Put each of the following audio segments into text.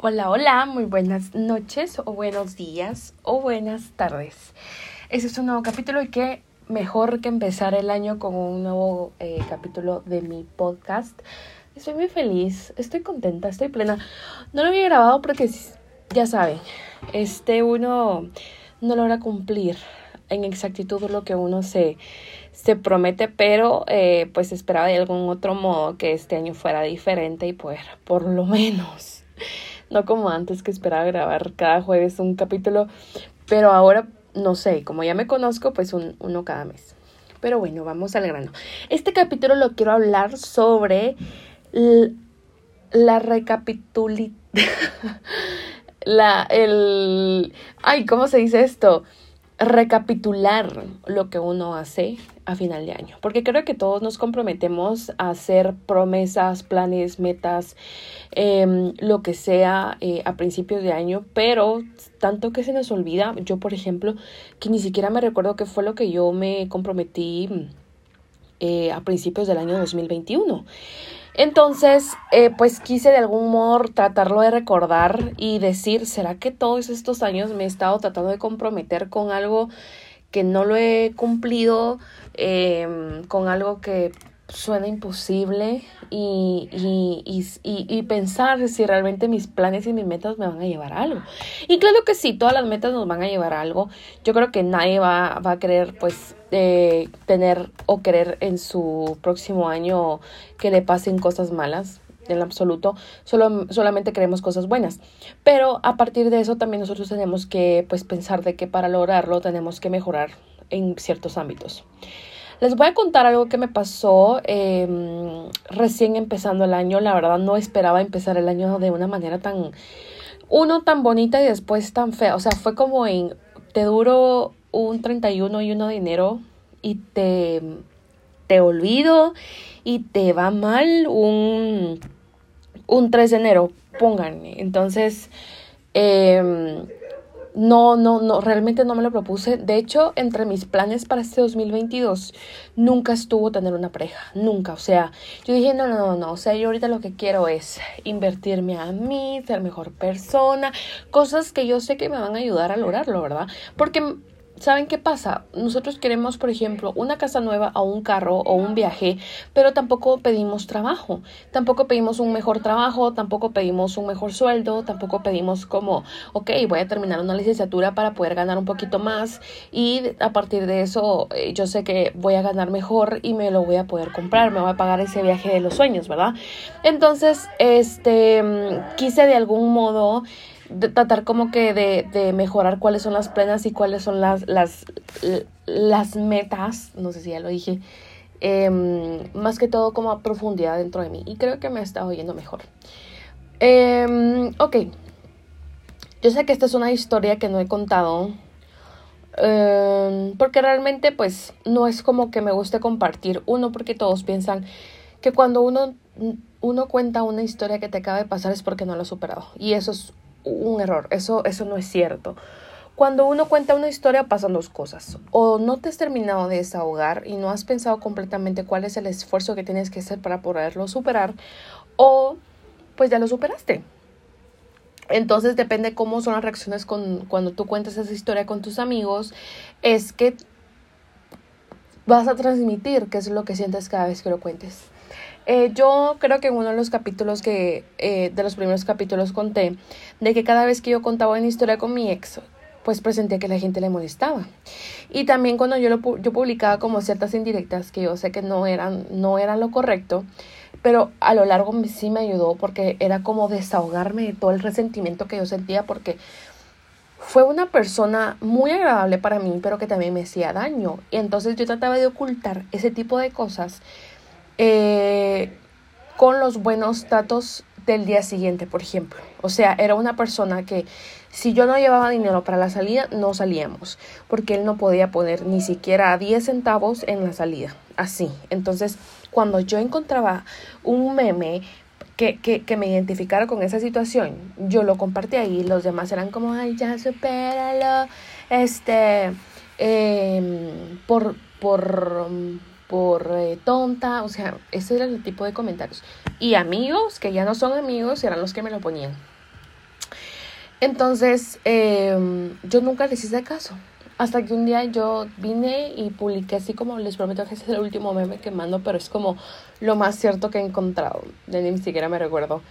Hola, hola, muy buenas noches o buenos días o buenas tardes. Este es un nuevo capítulo y qué mejor que empezar el año con un nuevo eh, capítulo de mi podcast. Estoy muy feliz, estoy contenta, estoy plena. No lo había grabado porque ya saben, este uno no logra cumplir en exactitud lo que uno se, se promete, pero eh, pues esperaba de algún otro modo que este año fuera diferente y pues por lo menos no como antes que esperaba grabar cada jueves un capítulo, pero ahora no sé, como ya me conozco, pues un, uno cada mes. Pero bueno, vamos al grano. Este capítulo lo quiero hablar sobre la recapituli... la, el... Ay, ¿cómo se dice esto? Recapitular lo que uno hace a final de año, porque creo que todos nos comprometemos a hacer promesas, planes, metas, em, lo que sea eh, a principios de año, pero tanto que se nos olvida, yo por ejemplo, que ni siquiera me recuerdo qué fue lo que yo me comprometí eh, a principios del año 2021. Entonces, eh, pues quise de algún modo tratarlo de recordar y decir, ¿será que todos estos años me he estado tratando de comprometer con algo que no lo he cumplido, em, con algo que suena imposible y, y, y, y, pensar si realmente mis planes y mis metas me van a llevar a algo. Y claro que sí, todas las metas nos van a llevar a algo. Yo creo que nadie va, va a querer pues eh, tener o querer en su próximo año que le pasen cosas malas en absoluto, solo, solamente queremos cosas buenas. Pero a partir de eso también nosotros tenemos que pues pensar de que para lograrlo tenemos que mejorar en ciertos ámbitos. Les voy a contar algo que me pasó em, recién empezando el año. La verdad no esperaba empezar el año de una manera tan, uno tan bonita y después tan fea. O sea, fue como en, te duro un 31 y 1 de enero y te, te olvido y te va mal un, un 3 de enero, pónganme. Entonces, eh, no, no, no, realmente no me lo propuse. De hecho, entre mis planes para este 2022 nunca estuvo tener una pareja, nunca. O sea, yo dije, no, no, no, no. O sea, yo ahorita lo que quiero es invertirme a mí, ser mejor persona, cosas que yo sé que me van a ayudar a lograrlo, ¿verdad? Porque ¿saben qué pasa? Nosotros queremos, por ejemplo, una casa nueva o un carro o un viaje, pero tampoco pedimos trabajo, tampoco pedimos un mejor trabajo, tampoco pedimos un mejor sueldo, tampoco pedimos como, ok, voy a terminar una licenciatura para poder ganar un poquito más y a partir de eso eh, yo sé que voy a ganar mejor y me lo voy a poder comprar, me voy a pagar ese viaje de los sueños, ¿verdad? Entonces, este, mm, quise de algún modo de tratar como que de, de, mejorar cuáles son las plenas y cuáles son las, las, las metas, no sé si ya lo dije, em, más que todo como a profundidad dentro de mí. Y creo que me está oyendo mejor. Eh, ok, yo sé que esta es una historia que no he contado. Em, porque realmente pues no es como que me guste compartir. Uno, porque todos piensan que cuando uno, uno cuenta una historia que te acaba de pasar es porque no lo ha superado. Y eso es un error, eso, eso no es cierto. Cuando uno cuenta una historia pasan dos cosas. O no te has terminado de desahogar y no has pensado completamente cuál es el esfuerzo que tienes que hacer para poderlo superar. O pues ya lo superaste. Entonces depende cómo son las reacciones con, cuando tú cuentas esa historia con tus amigos. Es que vas a transmitir qué es lo que sientes cada vez que lo cuentes. Eh, yo creo que en uno de los capítulos que, eh, de los primeros capítulos conté, de que cada vez que yo contaba una historia con mi ex, pues presenté que la gente le molestaba. Y también cuando yo, lo, yo publicaba como ciertas indirectas que yo sé que no eran, no eran lo correcto, pero a lo largo sí me ayudó porque era como desahogarme de todo el resentimiento que yo sentía porque fue una persona muy agradable para mí, pero que también me hacía daño. Y entonces yo trataba de ocultar ese tipo de cosas eh, con los buenos tratos del día siguiente, por ejemplo. O sea, era una persona que si yo no llevaba dinero para la salida, no salíamos, porque él no podía poner ni siquiera 10 centavos en la salida. Así. Entonces, cuando yo encontraba un meme que, que, que, me identificara con esa situación, yo lo compartía y los demás eran como, ay, ya supéralo, este, em, por, por, por eh, tonta, o sea, ese era el tipo de comentarios. Y amigos que ya no son amigos eran los que me lo ponían. Entonces, em, yo nunca les hice caso. Hasta que un día yo vine y publiqué así como les prometo que es el último meme que mando, pero es como lo más cierto que he encontrado. Ni siquiera me recuerdo.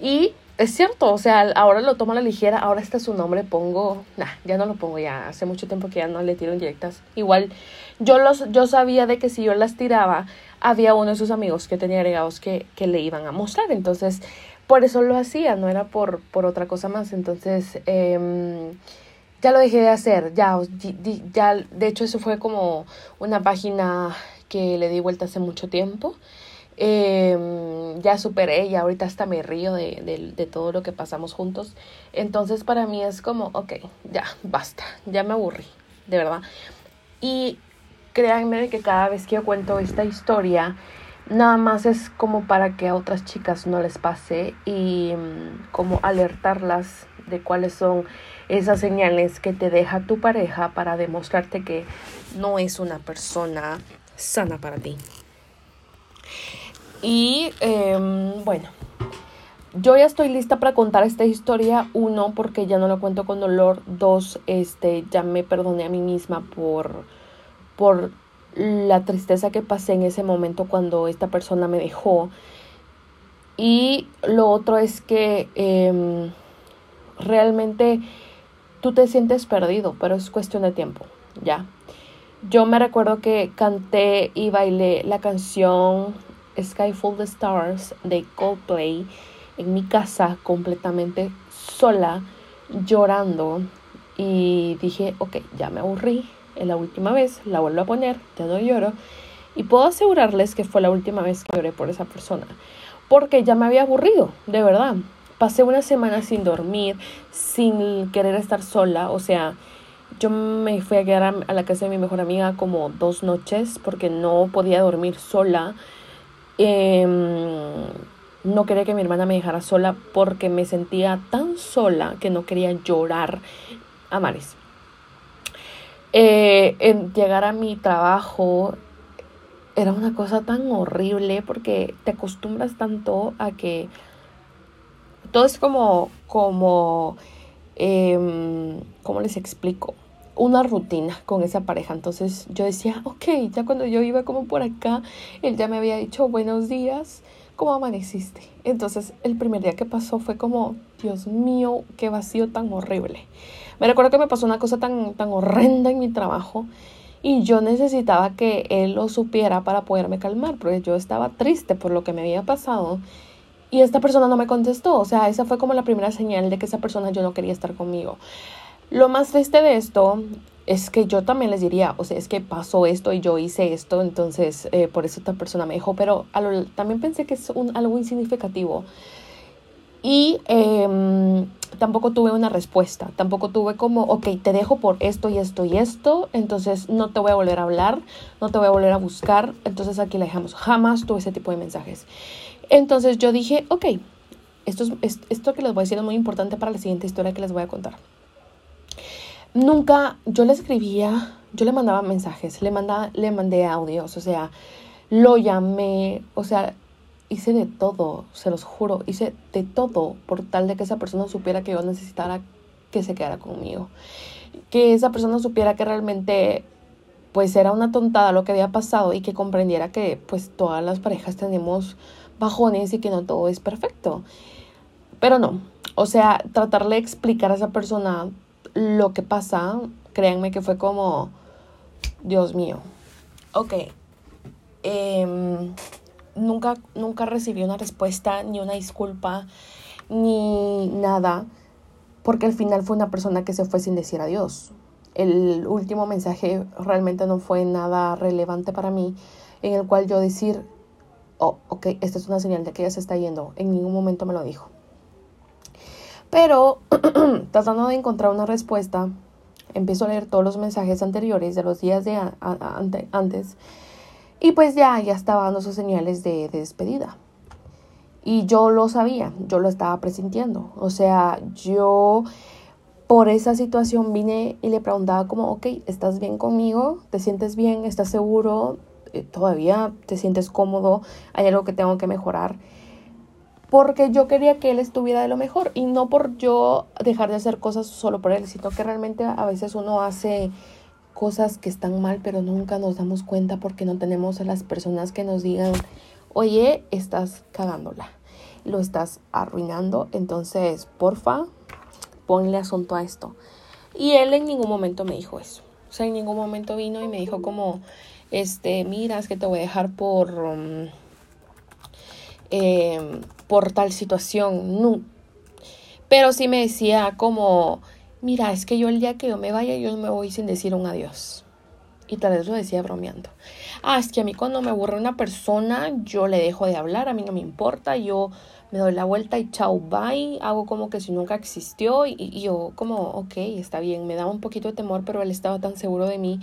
Y es cierto, o sea, ahora lo tomo a la ligera, ahora está su nombre, pongo, nah, ya no lo pongo ya, hace mucho tiempo que ya no le tiro indirectas. Igual, yo los, yo sabía de que si yo las tiraba, había uno de sus amigos que tenía agregados que, que le iban a mostrar, entonces, por eso lo hacía, no era por, por otra cosa más, entonces, eh, ya lo dejé de hacer, ya, ya, de hecho eso fue como una página que le di vuelta hace mucho tiempo. Eh, ya superé y ahorita hasta me río de, de, de, todo lo que pasamos juntos. Entonces para mí es como, ok, ya, basta, ya me aburrí, de verdad. Y créanme que cada vez que yo cuento esta historia, nada más es como para que a otras chicas no les pase y um, como alertarlas de cuáles son esas señales que te deja tu pareja para demostrarte que no es una persona sana para ti. Y eh, bueno, yo ya estoy lista para contar esta historia. Uno, porque ya no lo cuento con dolor. Dos, este, ya me perdoné a mí misma por, por la tristeza que pasé en ese momento cuando esta persona me dejó. Y lo otro es que eh, realmente tú te sientes perdido, pero es cuestión de tiempo, ¿ya? Yo me recuerdo que canté y bailé la canción Sky Full of Stars de Coldplay en mi casa completamente sola, llorando. Y dije, ok, ya me aburrí, es la última vez, la vuelvo a poner, ya no lloro. Y puedo asegurarles que fue la última vez que lloré por esa persona, porque ya me había aburrido, de verdad. Pasé una semana sin dormir, sin querer estar sola, o sea, yo me fui a quedar a, la casa de mi mejor amiga como dos noches porque no podía dormir sola. Em, no quería que mi hermana me dejara sola porque me sentía tan sola que no quería llorar a. Eh, llegar a mi trabajo era una cosa tan horrible porque te acostumbras tanto a que todo es como, como, eh, ¿cómo les explico? Una rutina con esa pareja. Entonces yo decía, ok, ya cuando yo iba como por acá, él ya me había dicho buenos días, ¿cómo amaneciste? Entonces el primer día que pasó fue como, Dios mío, qué vacío tan horrible. Me recuerdo que me pasó una cosa tan, tan horrenda en mi trabajo y yo necesitaba que él lo supiera para poderme calmar, porque yo estaba triste por lo que me había pasado y esta persona no me contestó. O sea, esa fue como la primera señal de que esa persona yo no quería estar conmigo. Lo más triste de esto es que yo también les diría, o sea, es que pasó esto y yo hice esto, entonces eh, por eso esta persona me dejó, pero también pensé que es algo insignificativo. Y eh, tampoco tuve una respuesta, tampoco tuve como, ok, te dejo por esto y esto y esto, entonces no te voy a volver a hablar, no te voy a volver a buscar, entonces aquí la dejamos. Jamás tuve ese tipo de mensajes. Entonces yo dije, ok, esto, es, esto que les voy a decir es muy importante para la siguiente historia que les voy a contar. Nunca, yo le escribía, yo le mandaba mensajes, le, mandaba, le mandé audios, o sea, lo llamé, o sea, hice de todo, se los juro, hice de todo por tal de que esa persona supiera que yo necesitara que se quedara conmigo. Que esa persona supiera que realmente pues era una tontada lo que había pasado y que comprendiera que pues todas las parejas tenemos bajones y que no todo es perfecto. Pero no, o sea, tratarle de explicar a esa persona lo que pasa, créanme que fue como, Dios mío, ok, em, nunca, nunca recibí una respuesta, ni una disculpa, ni nada, porque al final fue una persona que se fue sin decir adiós. El último mensaje realmente no fue nada relevante para mí, en el cual yo decir, oh, ok, esta es una señal de que ella se está yendo. En ningún momento me lo dijo. Pero tratando de encontrar una respuesta, empiezo a leer todos los mensajes anteriores de los días de antes y pues ya, ya estaba dando sus señales de, de despedida. Y yo lo sabía, yo lo estaba presintiendo. O sea, yo por esa situación vine y le preguntaba como, ok, ¿estás bien conmigo? ¿Te sientes bien? ¿Estás seguro? Eh, todavía te sientes cómodo, hay algo que tengo que mejorar. Porque yo quería que él estuviera de lo mejor y no por yo dejar de hacer cosas solo por él, sino que realmente a veces uno hace cosas que están mal, pero nunca nos damos cuenta porque no tenemos a las personas que nos digan, oye, estás cagándola, lo estás arruinando, entonces, porfa, ponle asunto a esto. Y él en ningún momento me dijo eso. O sea, en ningún momento vino y me dijo como, este, mira, es que te voy a dejar por... Em, por tal situación. No. Pero sí me decía como, mira, es que yo el día que yo me vaya, yo me voy sin decir un adiós. Y tal vez lo decía bromeando. Ah, es que a mí cuando me aburre una persona, yo le dejo de hablar, a mí no me importa, yo me doy la vuelta y chao, bye, hago como que si nunca existió y, y yo como, ok, está bien, me daba un poquito de temor, pero él estaba tan seguro de mí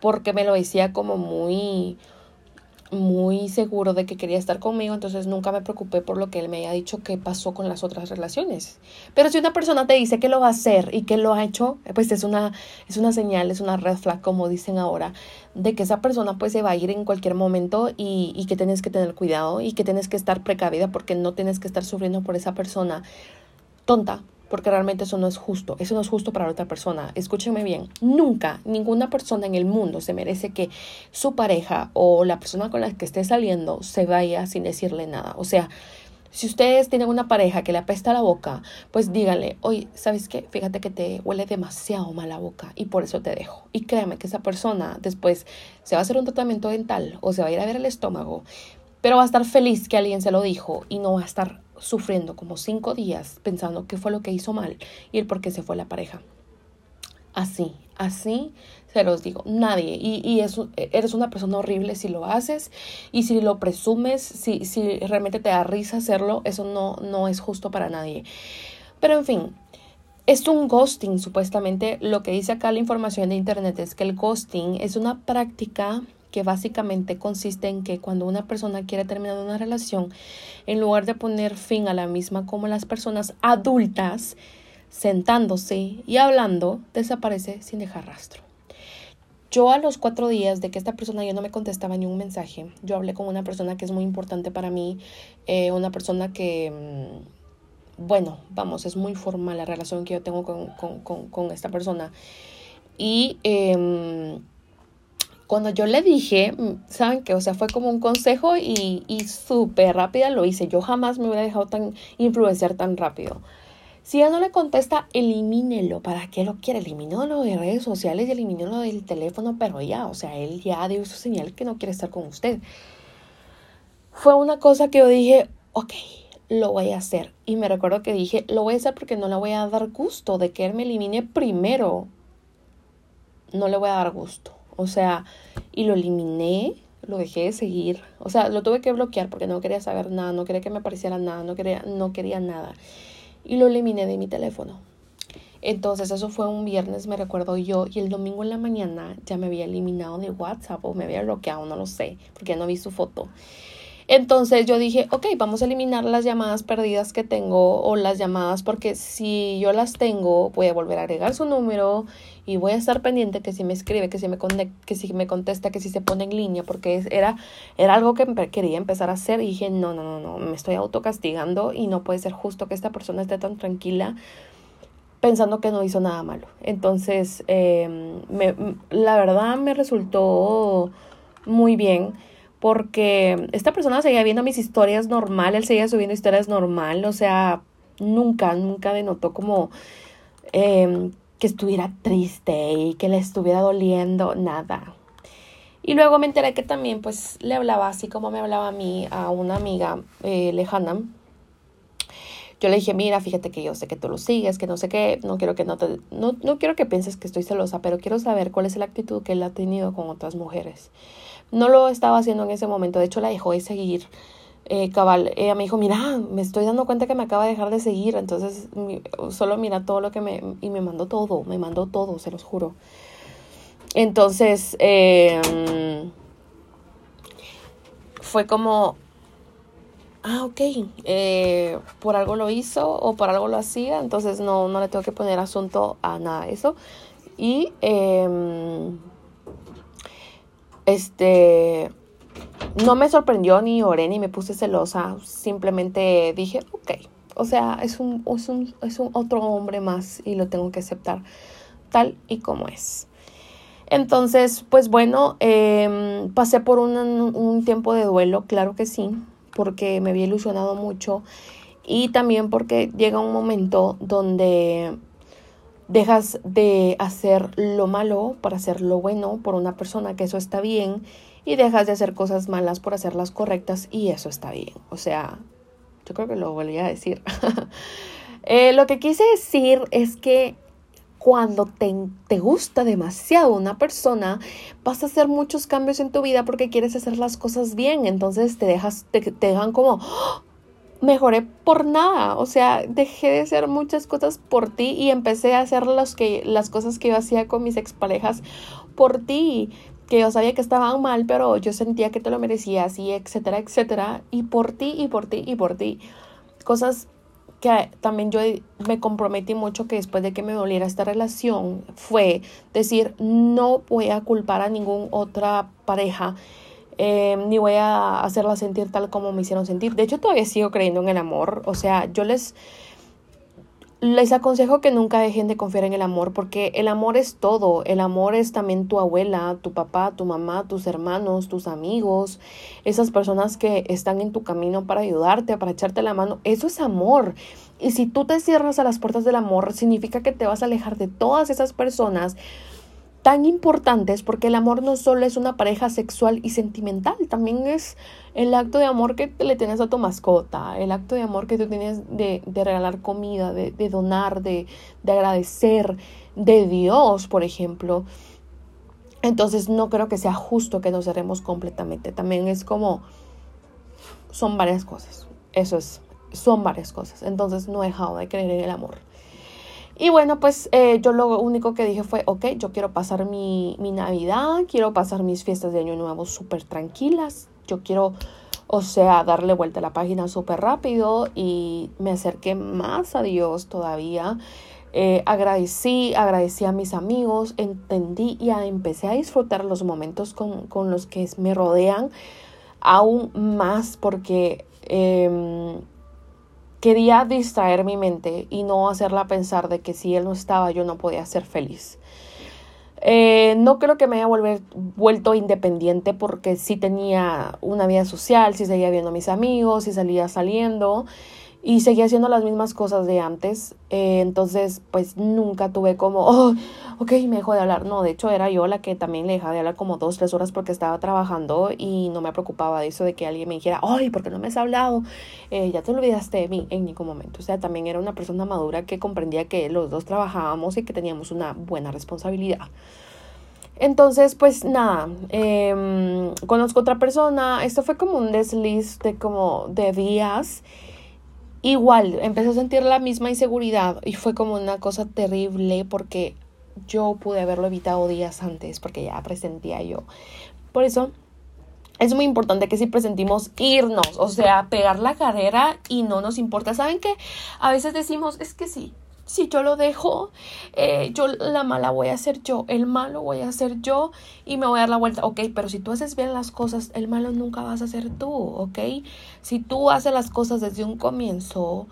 porque me lo decía como muy, muy seguro de que quería estar conmigo, entonces nunca me preocupé por lo que él me haya dicho que pasó con las otras relaciones. Pero si una persona te dice que lo va a hacer y que lo ha hecho, pues es una, es una señal, es una red flag, como dicen ahora, de que esa persona pues se va a ir en cualquier momento y, y que tienes que tener cuidado y que tienes que estar precavida porque no tienes que estar sufriendo por esa persona tonta porque realmente eso no es justo, eso no es justo para la otra persona. Escúchenme bien, nunca ninguna persona en el mundo se merece que su pareja o la persona con la que esté saliendo se vaya sin decirle nada. O sea, si ustedes tienen una pareja que le apesta la boca, pues díganle, oye, ¿sabes qué? Fíjate que te huele demasiado mal la boca y por eso te dejo. Y créame que esa persona después se va a hacer un tratamiento dental o se va a ir a ver el estómago, pero va a estar feliz que alguien se lo dijo y no va a estar sufriendo como cinco días pensando qué fue lo que hizo mal y el por qué se fue la pareja. Así, así se los digo, nadie. Y, y eres una persona horrible si lo haces y si lo presumes, si, si realmente te da risa hacerlo, eso no, no es justo para nadie. Pero en fin, es un ghosting, supuestamente. Lo que dice acá la información de internet es que el ghosting es una práctica que básicamente consiste en que cuando una persona quiere terminar una relación, en lugar de poner fin a la misma como las personas adultas, sentándose y hablando, desaparece sin dejar rastro. Yo a los cuatro días de que esta persona ya no me contestaba ni un mensaje, yo hablé con una persona que es muy importante para mí, eh, una persona que, mm, bueno, vamos, es muy formal la relación que yo tengo con, esta persona. Y em, cuando yo le dije, mm, ¿saben qué? O sea, fue como un consejo y, súper rápida lo hice. Yo jamás me hubiera dejado tan influenciar tan rápido. Si ella no le contesta, elimínelo. ¿Para qué lo quiere? Elimínalo de redes sociales y elimínelo del teléfono, pero ya, o sea, él ya dio su señal que no quiere estar con usted. Fue una cosa que yo dije, ok, lo voy a hacer. Y me recuerdo que dije, lo voy a hacer porque no le voy a dar gusto de que él me elimine primero. No le voy a dar gusto. O sea, y lo eliminé, lo dejé de seguir. O sea, lo tuve que bloquear porque no quería saber nada, no quería que me apareciera nada, no quería, no quería nada. Y lo eliminé de mi teléfono. Entonces eso fue un viernes, me recuerdo yo, y el domingo en la mañana ya me había eliminado de WhatsApp o me había bloqueado, no lo sé, porque no vi su foto. Entonces yo dije, ok, vamos a eliminar las llamadas perdidas que tengo o las llamadas porque si yo las tengo voy a volver a agregar su número y voy a estar pendiente que si me escribe, que si me, que si me contesta, que si se pone en línea porque era, era algo que quería empezar a hacer y dije, no, no, no, no, me estoy autocastigando y no puede ser justo que esta persona esté tan tranquila pensando que no hizo nada malo. Entonces, em, me, la verdad me resultó muy bien porque esta persona seguía viendo mis historias normal, él seguía subiendo historias normal, o sea, nunca, nunca denotó como eh, que estuviera triste y que le estuviera doliendo, nada. Y luego me enteré que también pues le hablaba así como me hablaba a mí, a una amiga eh, lejana. Yo le dije, mira, fíjate que yo sé que tú lo sigues, que no sé qué, no quiero que no te, no, no quiero que pienses que estoy celosa, pero quiero saber cuál es la actitud que él ha tenido con otras mujeres. No lo estaba haciendo en ese momento, de hecho la dejó de seguir. Eh, cabal, ella me dijo, mira, me estoy dando cuenta que me acaba de dejar de seguir, entonces solo mira todo lo que me... Y me mandó todo, me mandó todo, se los juro. Entonces, em, fue como, ah, ok, eh, por algo lo hizo o por algo lo hacía, entonces no, no le tengo que poner asunto a nada de eso. Y... Eh, este, no me sorprendió ni oré ni me puse celosa, simplemente dije, ok, o sea, es un, es un, es un otro hombre más y lo tengo que aceptar tal y como es. Entonces, pues bueno, em, pasé por un, un, tiempo de duelo, claro que sí, porque me había ilusionado mucho y también porque llega un momento donde dejas de hacer lo malo para hacer lo bueno por una persona, que eso está bien, y dejas de hacer cosas malas por hacerlas correctas y eso está bien. O sea, yo creo que lo volví a decir. Eh, lo que quise decir es que cuando te, te, gusta demasiado una persona, vas a hacer muchos cambios en tu vida porque quieres hacer las cosas bien. Entonces te dejas, te, te dejan como, ¡Oh! Mejoré por nada. O sea, dejé de hacer muchas cosas por ti y empecé a hacer las, que, las cosas que yo hacía con mis exparejas por ti. Que yo sabía que estaban mal, pero yo sentía que te lo merecías y etcétera, etcétera. Y por ti, y por ti, y por ti. Cosas que también yo me comprometí mucho que después de que me doliera esta relación fue decir, no voy a culpar a ninguna otra pareja, eh, ni voy a hacerla sentir tal como me hicieron sentir. De hecho, todavía sigo creyendo en el amor. O sea, yo les les aconsejo que nunca dejen de confiar en el amor porque el amor es todo. El amor es también tu abuela, tu papá, tu mamá, tus hermanos, tus amigos, esas personas que están en tu camino para ayudarte, para echarte la mano. Eso es amor. Y si tú te cierras a las puertas del amor, significa que te vas a alejar de todas esas personas tan importantes porque el amor no solo es una pareja sexual y sentimental, también es el acto de amor que le tienes a tu mascota, el acto de amor que tú tienes de, regalar comida, de, donar, de, de agradecer, de Dios, por ejemplo. Entonces no creo que sea justo que nos cerremos completamente. También es como, son varias cosas. Eso es, son varias cosas. Entonces no he dejado de creer en el amor. Y bueno, pues eh, yo lo único que dije fue, ok, yo quiero pasar mi, mi Navidad, quiero pasar mis fiestas de Año Nuevo súper tranquilas, yo quiero, o sea, darle vuelta a la página súper rápido y me acerqué más a Dios todavía. Eh, agradecí, agradecí a mis amigos, entendí y empecé a disfrutar los momentos con, con los que me rodean aún más porque... Eh, Quería distraer mi mente y no hacerla pensar de que si él no estaba yo no podía ser feliz. Eh, no creo que me haya volver, vuelto independiente porque sí tenía una vida social, sí seguía viendo a mis amigos, sí salía saliendo y seguía haciendo las mismas cosas de antes. Eh, entonces, pues nunca tuve como, oh, ok, me dejó de hablar. No, de hecho era yo la que también le dejaba de hablar como dos, tres horas porque estaba trabajando y no me preocupaba de eso de que alguien me dijera, ay, ¿por qué no me has hablado? Eh, ya te olvidaste de mí en ningún momento. O sea, también era una persona madura que comprendía que los dos trabajábamos y que teníamos una buena responsabilidad. Entonces, pues nada, eh, conozco otra persona. Esto fue como un desliz de como de días. Igual, empecé a sentir la misma inseguridad y fue como una cosa terrible porque yo pude haberlo evitado días antes porque ya presentía yo. Por eso es muy importante que si presentimos irnos, o sea, pegar la carrera y no nos importa. ¿Saben qué? A veces decimos, es que sí, si yo lo dejo, eh, yo la mala voy a ser yo, el malo voy a ser yo y me voy a dar la vuelta. Ok, pero si tú haces bien las cosas, el malo nunca vas a ser tú, ok. Si tú haces las cosas desde un comienzo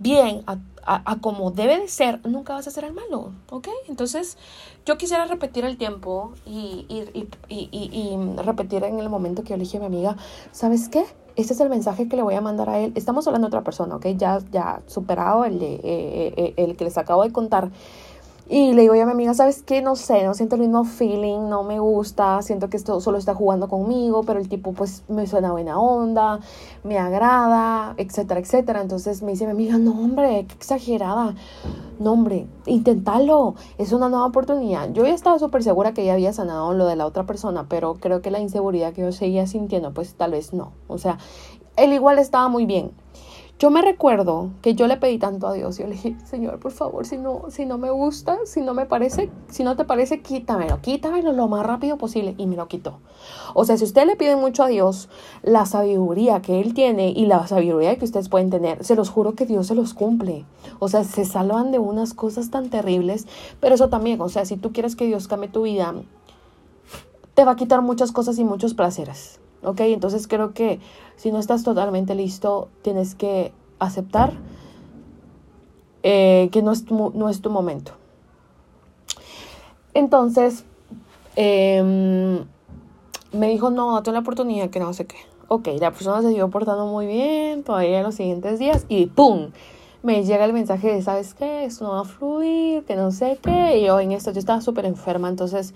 bien, a, como debe de ser, nunca vas a ser el malo, ok. Entonces, yo quisiera repetir el tiempo y, y, y, y repetir en el momento que yo le dije a mi amiga, ¿sabes qué? Este es el mensaje que le voy a mandar a él. Estamos hablando de otra persona, ¿ok? Ya, ya superado el, eh, eh, eh, el que les acabo de contar. Y le digo a mi amiga, ¿sabes qué? No sé, no siento el mismo feeling, no me gusta, siento que esto solo está jugando conmigo, pero el tipo pues me suena buena onda, me agrada, etcétera, etcétera. Entonces me dice mi amiga, no hombre, qué exagerada. No hombre, inténtalo, es una nueva oportunidad. Yo ya estaba súper segura que ya había sanado lo de la otra persona, pero creo que la inseguridad que yo seguía sintiendo, pues tal vez no. O sea, él igual estaba muy bien. Yo me recuerdo que yo le pedí tanto a Dios, yo le dije, Señor, por favor, si no, si no me gusta, si no me parece, si no te parece, quítamelo, quítamelo lo más rápido posible. Y me lo quitó. O sea, si usted le pide mucho a Dios, la sabiduría que Él tiene y la sabiduría que ustedes pueden tener, se los juro que Dios se los cumple. O sea, se salvan de unas cosas tan terribles, pero eso también, o sea, si tú quieres que Dios cambie tu vida, te va a quitar muchas cosas y muchos placeres ¿ok? Entonces creo que si no estás totalmente listo, tienes que aceptar eh, que no es, tu, no es tu momento. Entonces, em, me dijo, no, date la oportunidad, que no sé qué. Ok, la persona se siguió portando muy bien todavía en los siguientes días y ¡pum! Me llega el mensaje de, ¿sabes qué? Esto no va a fluir, que no sé qué. Y yo en esto, yo estaba súper enferma, entonces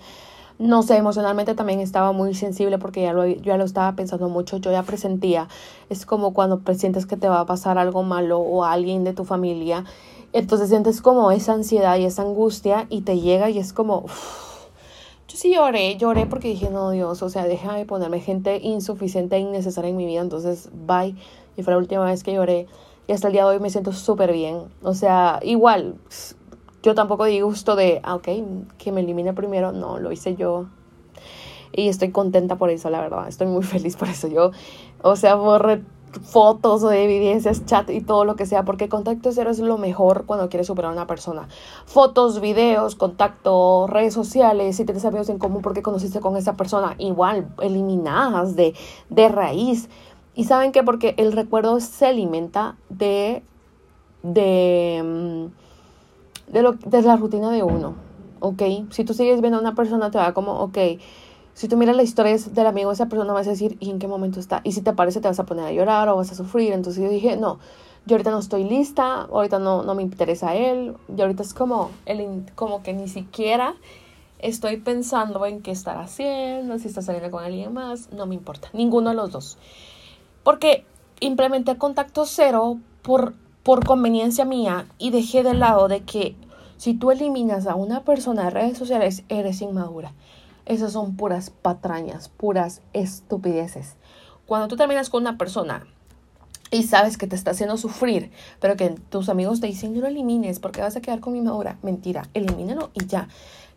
no sé, emocionalmente también estaba muy sensible porque ya lo, ya lo estaba pensando mucho, yo ya presentía, es como cuando presientes que te va a pasar algo malo o a alguien de tu familia, entonces sientes como esa ansiedad y esa angustia y te llega y es como, yo sí lloré, lloré porque dije, no Dios, o sea, deja de ponerme gente insuficiente e innecesaria en mi vida, entonces bye, y fue la última vez que lloré y hasta el día de hoy me siento súper bien, o sea, igual yo tampoco di gusto de, ah, ok, que me elimine primero. No, lo hice yo. Y estoy contenta por eso, la verdad. Estoy muy feliz por eso. Yo, o sea, borré fotos o evidencias, chat y todo lo que sea, porque contacto cero es lo mejor cuando quieres superar a una persona. Fotos, videos, contacto, redes sociales, si tienes amigos en común porque conociste con esa persona, igual, eliminadas de, de raíz. Y saben qué? porque el recuerdo se alimenta de, de, mm, de, lo, de la rutina de uno, ¿ok? Si tú sigues viendo a una persona, te va como, ok, si tú miras la historia del amigo esa persona, vas a decir, ¿y en qué momento está? Y si te parece, te vas a poner a llorar o vas a sufrir. Entonces yo dije, no, yo ahorita no estoy lista, ahorita no, no me interesa él, y ahorita es como, el, como que ni siquiera estoy pensando en qué estar haciendo, si está saliendo con alguien más, no me importa, ninguno de los dos. Porque implementé contacto cero por por conveniencia mía y dejé de lado de que si tú eliminas a una persona de redes sociales, eres inmadura. Esas son puras patrañas, puras estupideces. Cuando tú terminas con una persona y sabes que te está haciendo sufrir, pero que tus amigos te dicen no lo elimines porque vas a quedar con mi madura. Mentira, elimínalo y ya.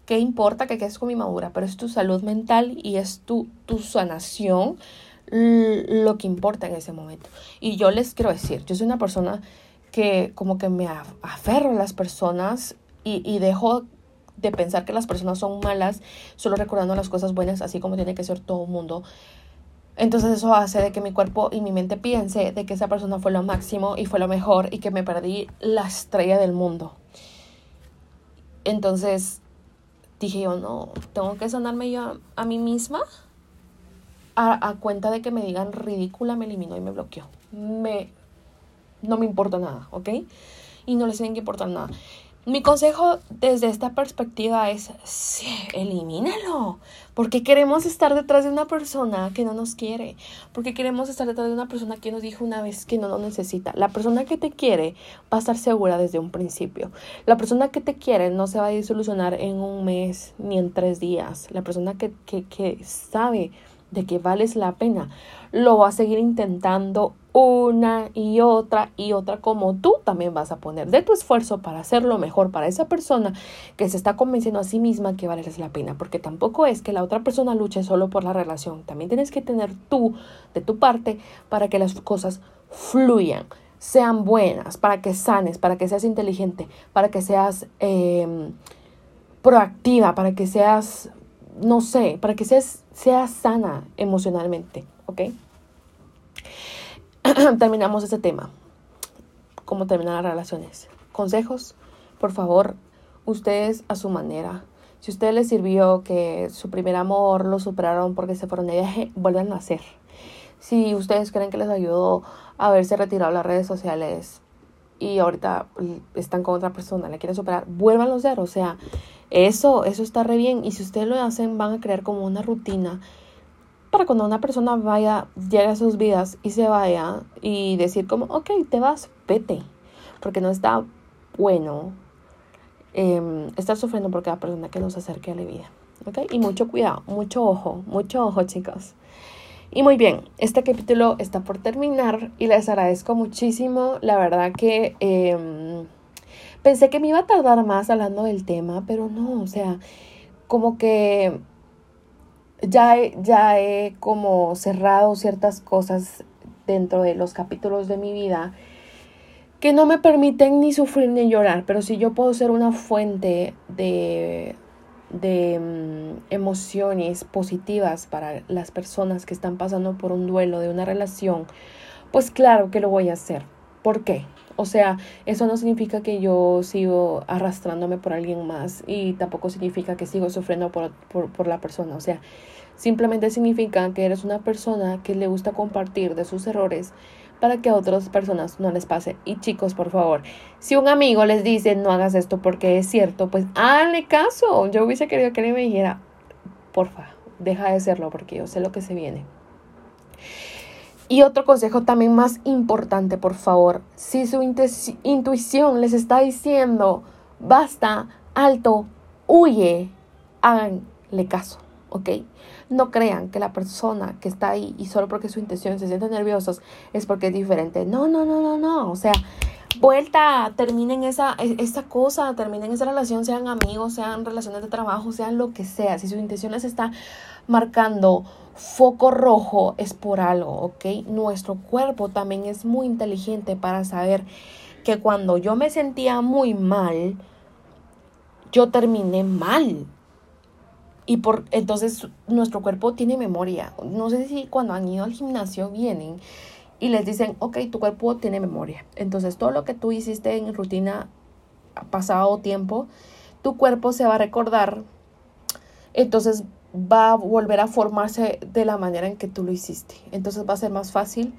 ¿Qué importa que quedes con mi madura? Pero es tu salud mental y es tu, tu sanación lo que importa en ese momento. Y yo les quiero decir, yo soy una persona que como que me aferro a las personas y, dejo de pensar que las personas son malas, solo recordando las cosas buenas, así como tiene que ser todo el mundo. Entonces eso hace de que mi cuerpo y mi mente piense de que esa persona fue lo máximo y fue lo mejor y que me perdí la estrella del mundo. Entonces dije yo, no, tengo que sanarme yo a, mí misma a, a, cuenta de que me digan ridícula, me eliminó y me bloqueó. Me no me importa nada, ¿ok? Y no les tienen que importar nada. Mi consejo desde esta perspectiva es, sí, elimínalo. Porque queremos estar detrás de una persona que no nos quiere. Porque queremos estar detrás de una persona que nos dijo una vez que no nos necesita. La persona que te quiere va a estar segura desde un principio. La persona que te quiere no se va a disolucionar en un mes ni en tres días. La persona que, que, que sabe de que vales la pena, lo va a seguir intentando una y otra y otra como tú también vas a poner de tu esfuerzo para hacer lo mejor para esa persona que se está convenciendo a sí misma que vale la pena, porque tampoco es que la otra persona luche solo por la relación, también tienes que tener tú de tu parte para que las cosas fluyan, sean buenas, para que sanes, para que seas inteligente, para que seas em, proactiva, para que seas, no sé, para que seas, seas sana emocionalmente, ¿ok? terminamos este tema. ¿Cómo terminar las relaciones? Consejos, por favor, ustedes a su manera. Si a ustedes les sirvió que su primer amor lo superaron porque se fueron de viaje, vuelvan a hacer. Si ustedes creen que les ayudó a haberse retirado las redes sociales y ahorita están con otra persona, la quieren superar, vuelvan a hacer. O sea, eso, eso está re bien. Y si ustedes lo hacen, van a crear como una rutina para cuando una persona vaya, llegue a sus vidas y se vaya y decir como, ok, te vas, vete, porque no está bueno eh, estar sufriendo por cada persona que nos acerque a la vida. ¿ok? Y mucho cuidado, mucho ojo, mucho ojo chicos. Y muy bien, este capítulo está por terminar y les agradezco muchísimo. La verdad que eh, pensé que me iba a tardar más hablando del tema, pero no, o sea, como que ya he, ya he como cerrado ciertas cosas dentro de los capítulos de mi vida que no me permiten ni sufrir ni llorar, pero si yo puedo ser una fuente de, de mm, emociones positivas para las personas que están pasando por un duelo de una relación, pues claro que lo voy a hacer. ¿Por qué? O sea, eso no significa que yo sigo arrastrándome por alguien más y tampoco significa que sigo sufriendo por, por, por la persona. O sea, simplemente significa que eres una persona que le gusta compartir de sus errores para que a otras personas no les pase. Y chicos, por favor, si un amigo les dice no hagas esto porque es cierto, pues háganle caso. Yo hubiese querido que él me dijera, porfa, deja de hacerlo porque yo sé lo que se viene. Y otro consejo también más importante, por favor, si su intuición les está diciendo, basta, alto, huye, háganle caso, ¿ok? No crean que la persona que está ahí y solo porque su intención se siente nerviosos es porque es diferente. No, no, no, no, no. O sea, vuelta, terminen esa, e, esa cosa, terminen esa relación, sean amigos, sean relaciones de trabajo, sean lo que sea. Si su intención les está marcando foco rojo es por algo, ¿ok? Nuestro cuerpo también es muy inteligente para saber que cuando yo me sentía muy mal, yo terminé mal. Y por entonces nuestro cuerpo tiene memoria. No sé si cuando han ido al gimnasio vienen y les dicen, ok, tu cuerpo tiene memoria. Entonces todo lo que tú hiciste en rutina pasado tiempo, tu cuerpo se va a recordar. Entonces va a volver a formarse de la manera en que tú lo hiciste. Entonces va a ser más fácil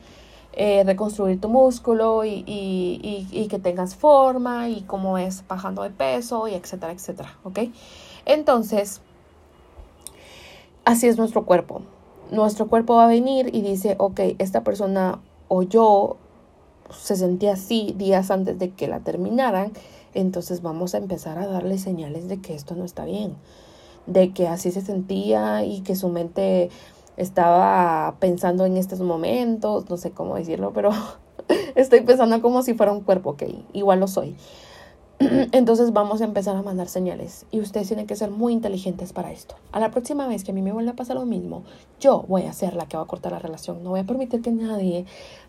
eh, reconstruir tu músculo y, y, y, que tengas forma y cómo es bajando de peso y etcétera, etcétera, ¿ok? Entonces, así es nuestro cuerpo. Nuestro cuerpo va a venir y dice, ok, esta persona o yo se sentía así días antes de que la terminaran, entonces vamos a empezar a darle señales de que esto no está bien de que así se sentía y que su mente estaba pensando en estos momentos, no sé cómo decirlo, pero estoy pensando como si fuera un cuerpo, ok, igual lo soy. Entonces vamos a empezar a mandar señales y ustedes tienen que ser muy inteligentes para esto. A la próxima vez que a mí me vuelva a pasar lo mismo, yo voy a ser la que va a cortar la relación. No voy a permitir que nadie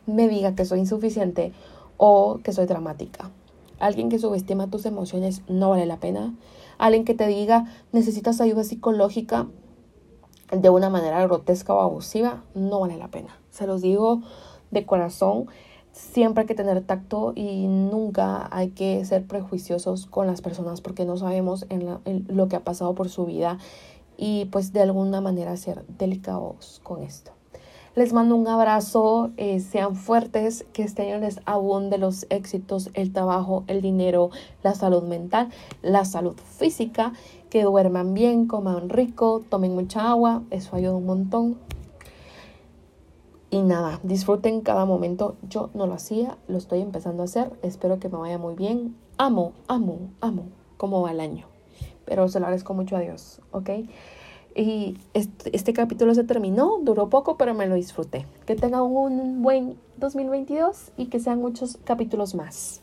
me diga que soy insuficiente o que soy dramática. Alguien que subestima tus emociones no vale la pena alguien que te diga necesitas ayuda psicológica de una manera grotesca o abusiva, no vale la pena. Se los digo de corazón, siempre hay que tener tacto y nunca hay que ser prejuiciosos con las personas porque no sabemos en, en lo que ha pasado por su vida y pues de alguna manera ser delicados con esto. Les mando un abrazo, eh, sean fuertes, que este año les abunde los éxitos, el trabajo, el dinero, la salud mental, la salud física, que duerman bien, coman rico, tomen mucha agua, eso ayuda un montón. Y nada, disfruten cada momento. Yo no lo hacía, lo estoy empezando a hacer. Espero que me vaya muy bien. Amo, amo, amo cómo va el año. Pero se lo agradezco mucho a Dios, ¿ok? Y este, este, capítulo se terminó, duró poco, pero me lo disfruté. Que tengan un buen 2022 y que sean muchos capítulos más.